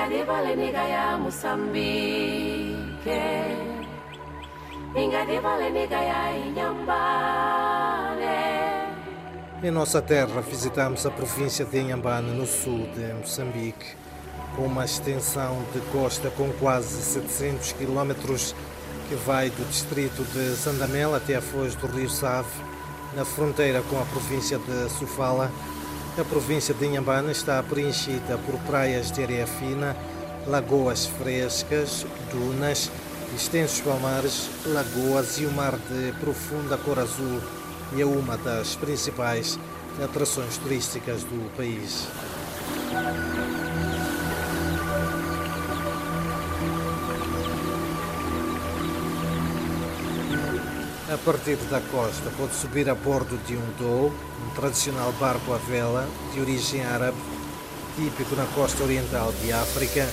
Ingadiva niga ya niga ya Inhambane Em nossa terra visitamos a província de Inhambane, no sul de Moçambique, com uma extensão de costa com quase 700 quilómetros que vai do distrito de Sandamel até a foz do rio Save, na fronteira com a província de Sofala. A província de Inhambane está preenchida por praias de areia fina, lagoas frescas, dunas, extensos palmares, lagoas e o mar de profunda cor azul e é uma das principais atrações turísticas do país. A partir da costa, pode subir a bordo de um dhow, um tradicional barco à vela de origem árabe, típico na costa oriental de África,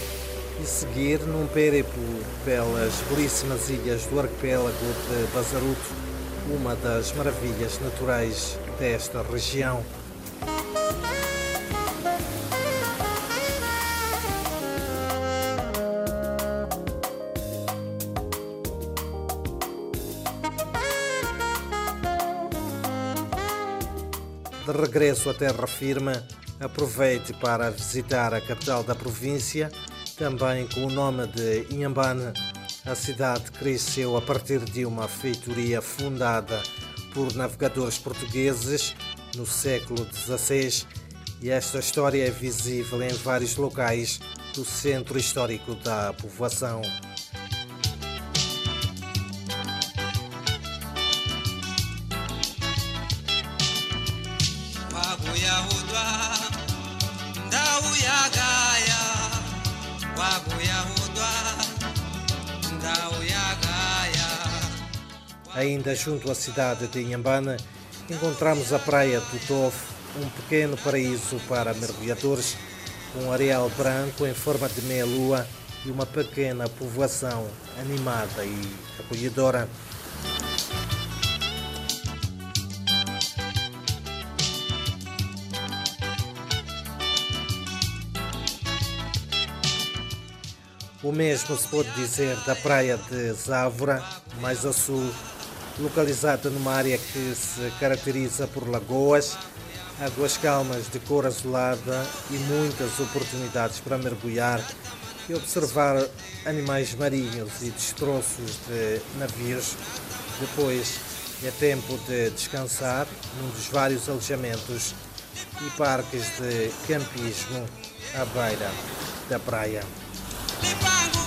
e seguir num périplo pelas belíssimas ilhas do arquipélago de Bazaruto, uma das maravilhas naturais desta região. De regresso à terra firme, aproveite para visitar a capital da província, também com o nome de Inhambane. A cidade cresceu a partir de uma feitoria fundada por navegadores portugueses no século XVI e esta história é visível em vários locais do centro histórico da povoação. Ainda junto à cidade de Inhambane, encontramos a praia do Tofo, um pequeno paraíso para mergulhadores, um areal branco em forma de meia-lua e uma pequena povoação animada e acolhedora. O mesmo se pode dizer da praia de Závora, mais a sul, localizada numa área que se caracteriza por lagoas, águas calmas de cor azulada e muitas oportunidades para mergulhar e observar animais marinhos e destroços de navios. Depois é tempo de descansar num dos vários alojamentos e parques de campismo à beira da praia. Lipangu kukweta